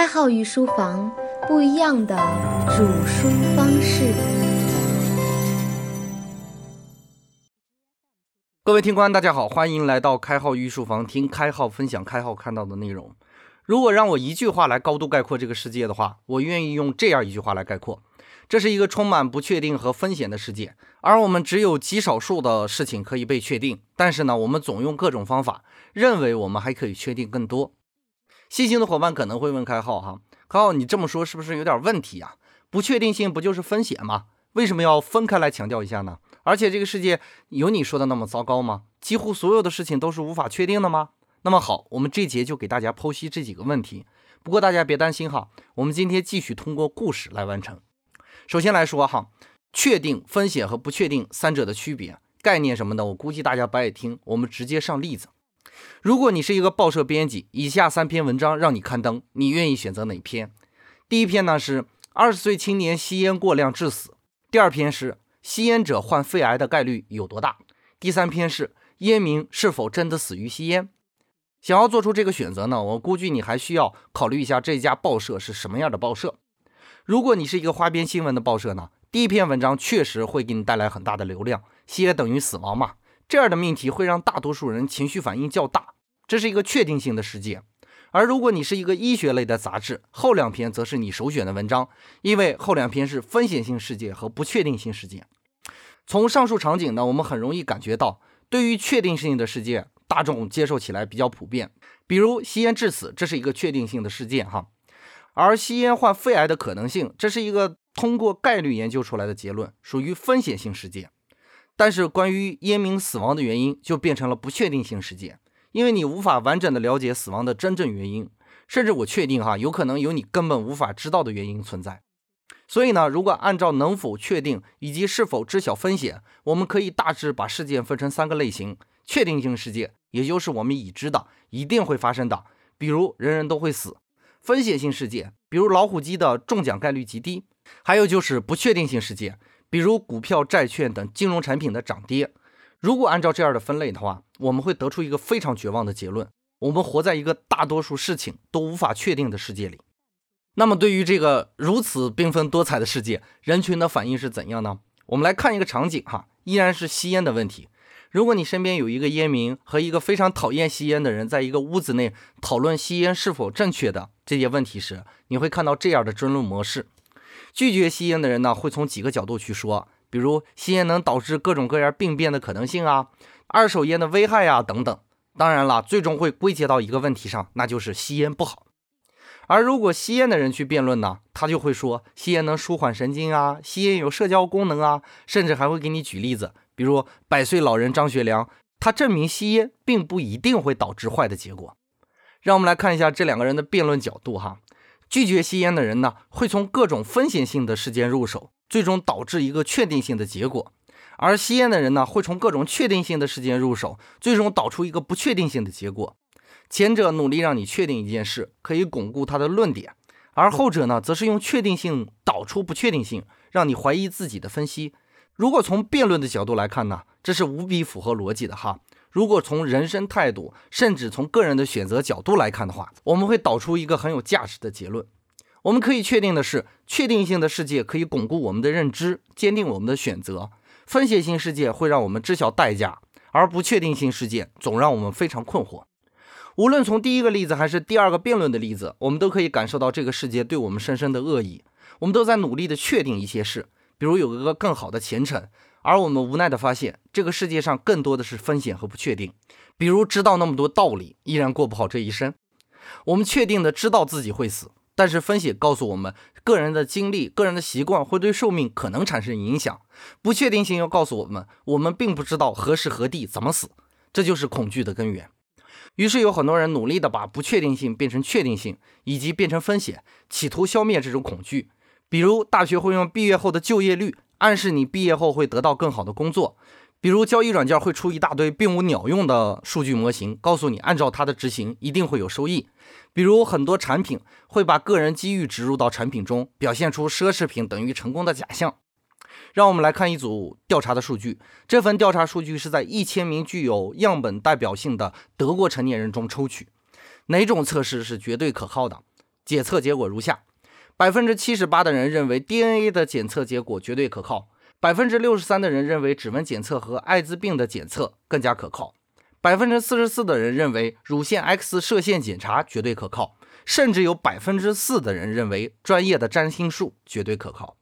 开号御书房，不一样的煮书方式。各位听官，大家好，欢迎来到开号御书房，听开号分享开号看到的内容。如果让我一句话来高度概括这个世界的话，我愿意用这样一句话来概括：这是一个充满不确定和风险的世界，而我们只有极少数的事情可以被确定。但是呢，我们总用各种方法，认为我们还可以确定更多。细心的伙伴可能会问开号哈，开号你这么说是不是有点问题呀？不确定性不就是风险吗？为什么要分开来强调一下呢？而且这个世界有你说的那么糟糕吗？几乎所有的事情都是无法确定的吗？那么好，我们这节就给大家剖析这几个问题。不过大家别担心哈，我们今天继续通过故事来完成。首先来说哈，确定风险和不确定三者的区别概念什么的，我估计大家不爱听，我们直接上例子。如果你是一个报社编辑，以下三篇文章让你刊登，你愿意选择哪篇？第一篇呢是二十岁青年吸烟过量致死，第二篇是吸烟者患肺癌的概率有多大，第三篇是烟民是否真的死于吸烟。想要做出这个选择呢，我估计你还需要考虑一下这家报社是什么样的报社。如果你是一个花边新闻的报社呢，第一篇文章确实会给你带来很大的流量，吸烟等于死亡嘛。这样的命题会让大多数人情绪反应较大，这是一个确定性的事件。而如果你是一个医学类的杂志，后两篇则是你首选的文章，因为后两篇是风险性事件和不确定性事件。从上述场景呢，我们很容易感觉到，对于确定性的事件，大众接受起来比较普遍。比如吸烟致死，这是一个确定性的事件哈。而吸烟患肺癌的可能性，这是一个通过概率研究出来的结论，属于风险性事件。但是，关于烟民死亡的原因就变成了不确定性事件，因为你无法完整的了解死亡的真正原因，甚至我确定哈，有可能有你根本无法知道的原因存在。所以呢，如果按照能否确定以及是否知晓风险，我们可以大致把事件分成三个类型：确定性事件，也就是我们已知的一定会发生的，比如人人都会死；风险性事件，比如老虎机的中奖概率极低；还有就是不确定性事件。比如股票、债券等金融产品的涨跌，如果按照这样的分类的话，我们会得出一个非常绝望的结论：我们活在一个大多数事情都无法确定的世界里。那么，对于这个如此缤纷多彩的世界，人群的反应是怎样呢？我们来看一个场景哈，依然是吸烟的问题。如果你身边有一个烟民和一个非常讨厌吸烟的人，在一个屋子内讨论吸烟是否正确的这些问题时，你会看到这样的争论模式。拒绝吸烟的人呢，会从几个角度去说，比如吸烟能导致各种各样病变的可能性啊，二手烟的危害呀等等。当然了，最终会归结到一个问题上，那就是吸烟不好。而如果吸烟的人去辩论呢，他就会说吸烟能舒缓神经啊，吸烟有社交功能啊，甚至还会给你举例子，比如百岁老人张学良，他证明吸烟并不一定会导致坏的结果。让我们来看一下这两个人的辩论角度哈。拒绝吸烟的人呢，会从各种风险性的事件入手，最终导致一个确定性的结果；而吸烟的人呢，会从各种确定性的事件入手，最终导出一个不确定性的结果。前者努力让你确定一件事，可以巩固他的论点；而后者呢，则是用确定性导出不确定性，让你怀疑自己的分析。如果从辩论的角度来看呢，这是无比符合逻辑的哈。如果从人生态度，甚至从个人的选择角度来看的话，我们会导出一个很有价值的结论。我们可以确定的是，确定性的世界可以巩固我们的认知，坚定我们的选择；风险性世界会让我们知晓代价，而不确定性世界总让我们非常困惑。无论从第一个例子还是第二个辩论的例子，我们都可以感受到这个世界对我们深深的恶意。我们都在努力的确定一些事，比如有一个更好的前程。而我们无奈地发现，这个世界上更多的是风险和不确定。比如，知道那么多道理，依然过不好这一生。我们确定的知道自己会死，但是风险告诉我们，个人的经历、个人的习惯会对寿命可能产生影响。不确定性又告诉我们，我们并不知道何时何地怎么死，这就是恐惧的根源。于是，有很多人努力地把不确定性变成确定性，以及变成风险，企图消灭这种恐惧。比如，大学会用毕业后的就业率。暗示你毕业后会得到更好的工作，比如交易软件会出一大堆并无鸟用的数据模型，告诉你按照它的执行一定会有收益。比如很多产品会把个人机遇植入到产品中，表现出奢侈品等于成功的假象。让我们来看一组调查的数据，这份调查数据是在一千名具有样本代表性的德国成年人中抽取。哪种测试是绝对可靠的？检测结果如下：百分之七十八的人认为 DNA 的检测结果绝对可靠，百分之六十三的人认为指纹检测和艾滋病的检测更加可靠，百分之四十四的人认为乳腺 X 射线检查绝对可靠，甚至有百分之四的人认为专业的占星术绝对可靠。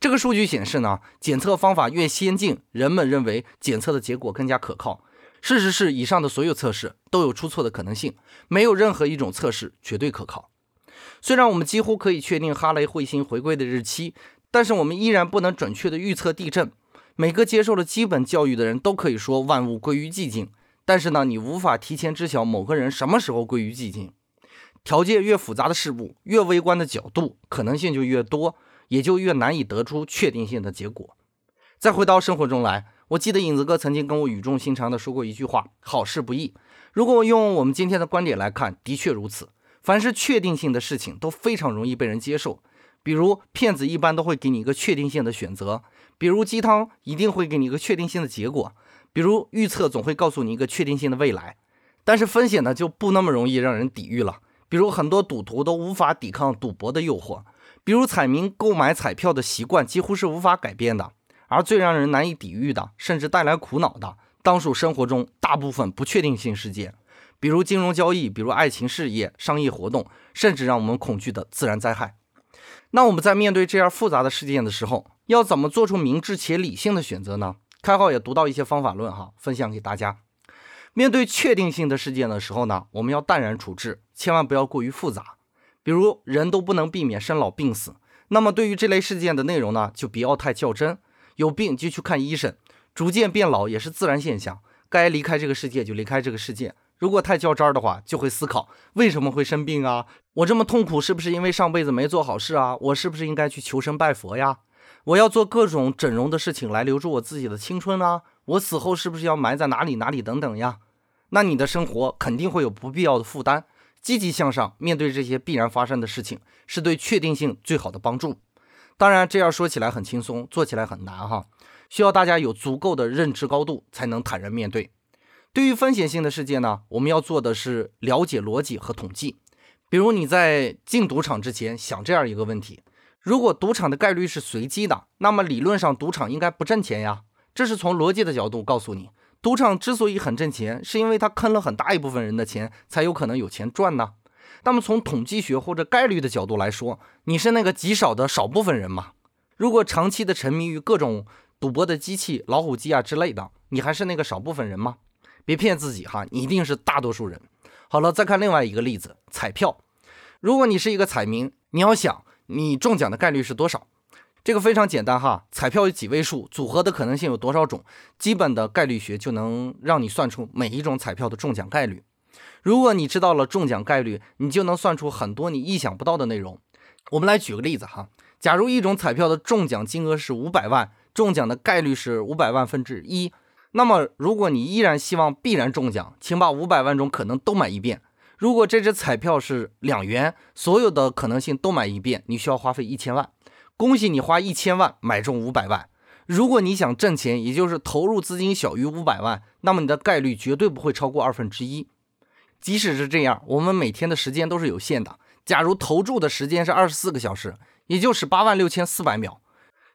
这个数据显示呢，检测方法越先进，人们认为检测的结果更加可靠。事实是，以上的所有测试都有出错的可能性，没有任何一种测试绝对可靠。虽然我们几乎可以确定哈雷彗星回归的日期，但是我们依然不能准确的预测地震。每个接受了基本教育的人都可以说万物归于寂静，但是呢，你无法提前知晓某个人什么时候归于寂静。条件越复杂的事物，越微观的角度，可能性就越多。也就越难以得出确定性的结果。再回到生活中来，我记得影子哥曾经跟我语重心长地说过一句话：“好事不易。”如果用我们今天的观点来看，的确如此。凡是确定性的事情都非常容易被人接受，比如骗子一般都会给你一个确定性的选择，比如鸡汤一定会给你一个确定性的结果，比如预测总会告诉你一个确定性的未来。但是风险呢就不那么容易让人抵御了，比如很多赌徒都无法抵抗赌博的诱惑。比如彩民购买彩票的习惯几乎是无法改变的，而最让人难以抵御的，甚至带来苦恼的，当属生活中大部分不确定性事件，比如金融交易，比如爱情事业、商业活动，甚至让我们恐惧的自然灾害。那我们在面对这样复杂的事件的时候，要怎么做出明智且理性的选择呢？开号也读到一些方法论哈，分享给大家。面对确定性的事件的时候呢，我们要淡然处置，千万不要过于复杂。比如人都不能避免生老病死，那么对于这类事件的内容呢，就不要太较真。有病就去看医生，逐渐变老也是自然现象，该离开这个世界就离开这个世界。如果太较真儿的话，就会思考为什么会生病啊？我这么痛苦是不是因为上辈子没做好事啊？我是不是应该去求神拜佛呀？我要做各种整容的事情来留住我自己的青春啊？我死后是不是要埋在哪里哪里等等呀？那你的生活肯定会有不必要的负担。积极向上，面对这些必然发生的事情，是对确定性最好的帮助。当然，这样说起来很轻松，做起来很难哈，需要大家有足够的认知高度，才能坦然面对。对于风险性的事件呢，我们要做的是了解逻辑和统计。比如你在进赌场之前想这样一个问题：如果赌场的概率是随机的，那么理论上赌场应该不挣钱呀。这是从逻辑的角度告诉你。赌场之所以很挣钱，是因为他坑了很大一部分人的钱，才有可能有钱赚呢。那么从统计学或者概率的角度来说，你是那个极少的少部分人吗？如果长期的沉迷于各种赌博的机器、老虎机啊之类的，你还是那个少部分人吗？别骗自己哈，你一定是大多数人。好了，再看另外一个例子，彩票。如果你是一个彩民，你要想你中奖的概率是多少？这个非常简单哈，彩票有几位数，组合的可能性有多少种，基本的概率学就能让你算出每一种彩票的中奖概率。如果你知道了中奖概率，你就能算出很多你意想不到的内容。我们来举个例子哈，假如一种彩票的中奖金额是五百万，中奖的概率是五百万分之一，那么如果你依然希望必然中奖，请把五百万种可能都买一遍。如果这只彩票是两元，所有的可能性都买一遍，你需要花费一千万。恭喜你花一千万买中五百万。如果你想挣钱，也就是投入资金小于五百万，那么你的概率绝对不会超过二分之一。即使是这样，我们每天的时间都是有限的。假如投注的时间是二十四个小时，也就是八万六千四百秒，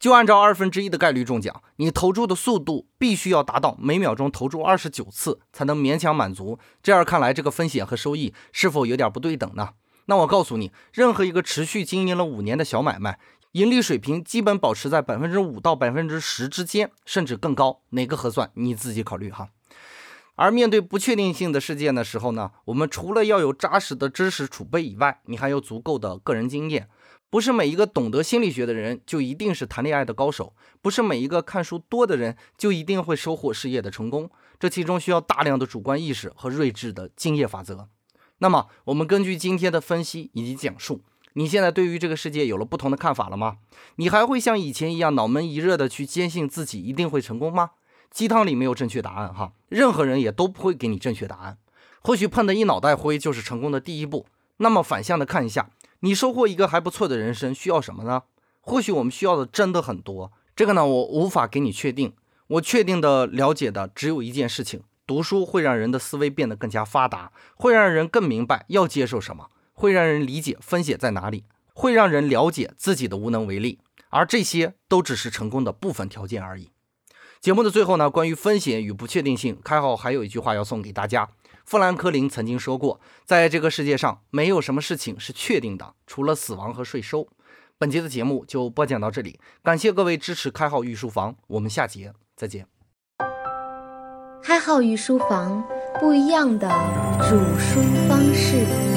就按照二分之一的概率中奖，你投注的速度必须要达到每秒钟投注二十九次，才能勉强满足。这样看来，这个风险和收益是否有点不对等呢？那我告诉你，任何一个持续经营了五年的小买卖。盈利水平基本保持在百分之五到百分之十之间，甚至更高，哪个合算你自己考虑哈。而面对不确定性的事件的时候呢，我们除了要有扎实的知识储备以外，你还有足够的个人经验。不是每一个懂得心理学的人就一定是谈恋爱的高手，不是每一个看书多的人就一定会收获事业的成功。这其中需要大量的主观意识和睿智的敬业法则。那么，我们根据今天的分析以及讲述。你现在对于这个世界有了不同的看法了吗？你还会像以前一样脑门一热的去坚信自己一定会成功吗？鸡汤里没有正确答案哈，任何人也都不会给你正确答案。或许碰得一脑袋灰就是成功的第一步。那么反向的看一下，你收获一个还不错的人生需要什么呢？或许我们需要的真的很多。这个呢，我无法给你确定。我确定的了解的只有一件事情：读书会让人的思维变得更加发达，会让人更明白要接受什么。会让人理解风险在哪里，会让人了解自己的无能为力，而这些都只是成功的部分条件而已。节目的最后呢，关于风险与不确定性，开号还有一句话要送给大家。富兰克林曾经说过，在这个世界上，没有什么事情是确定的，除了死亡和税收。本节的节目就播讲到这里，感谢各位支持开号御书房，我们下节再见。开号御书房，不一样的煮书方式。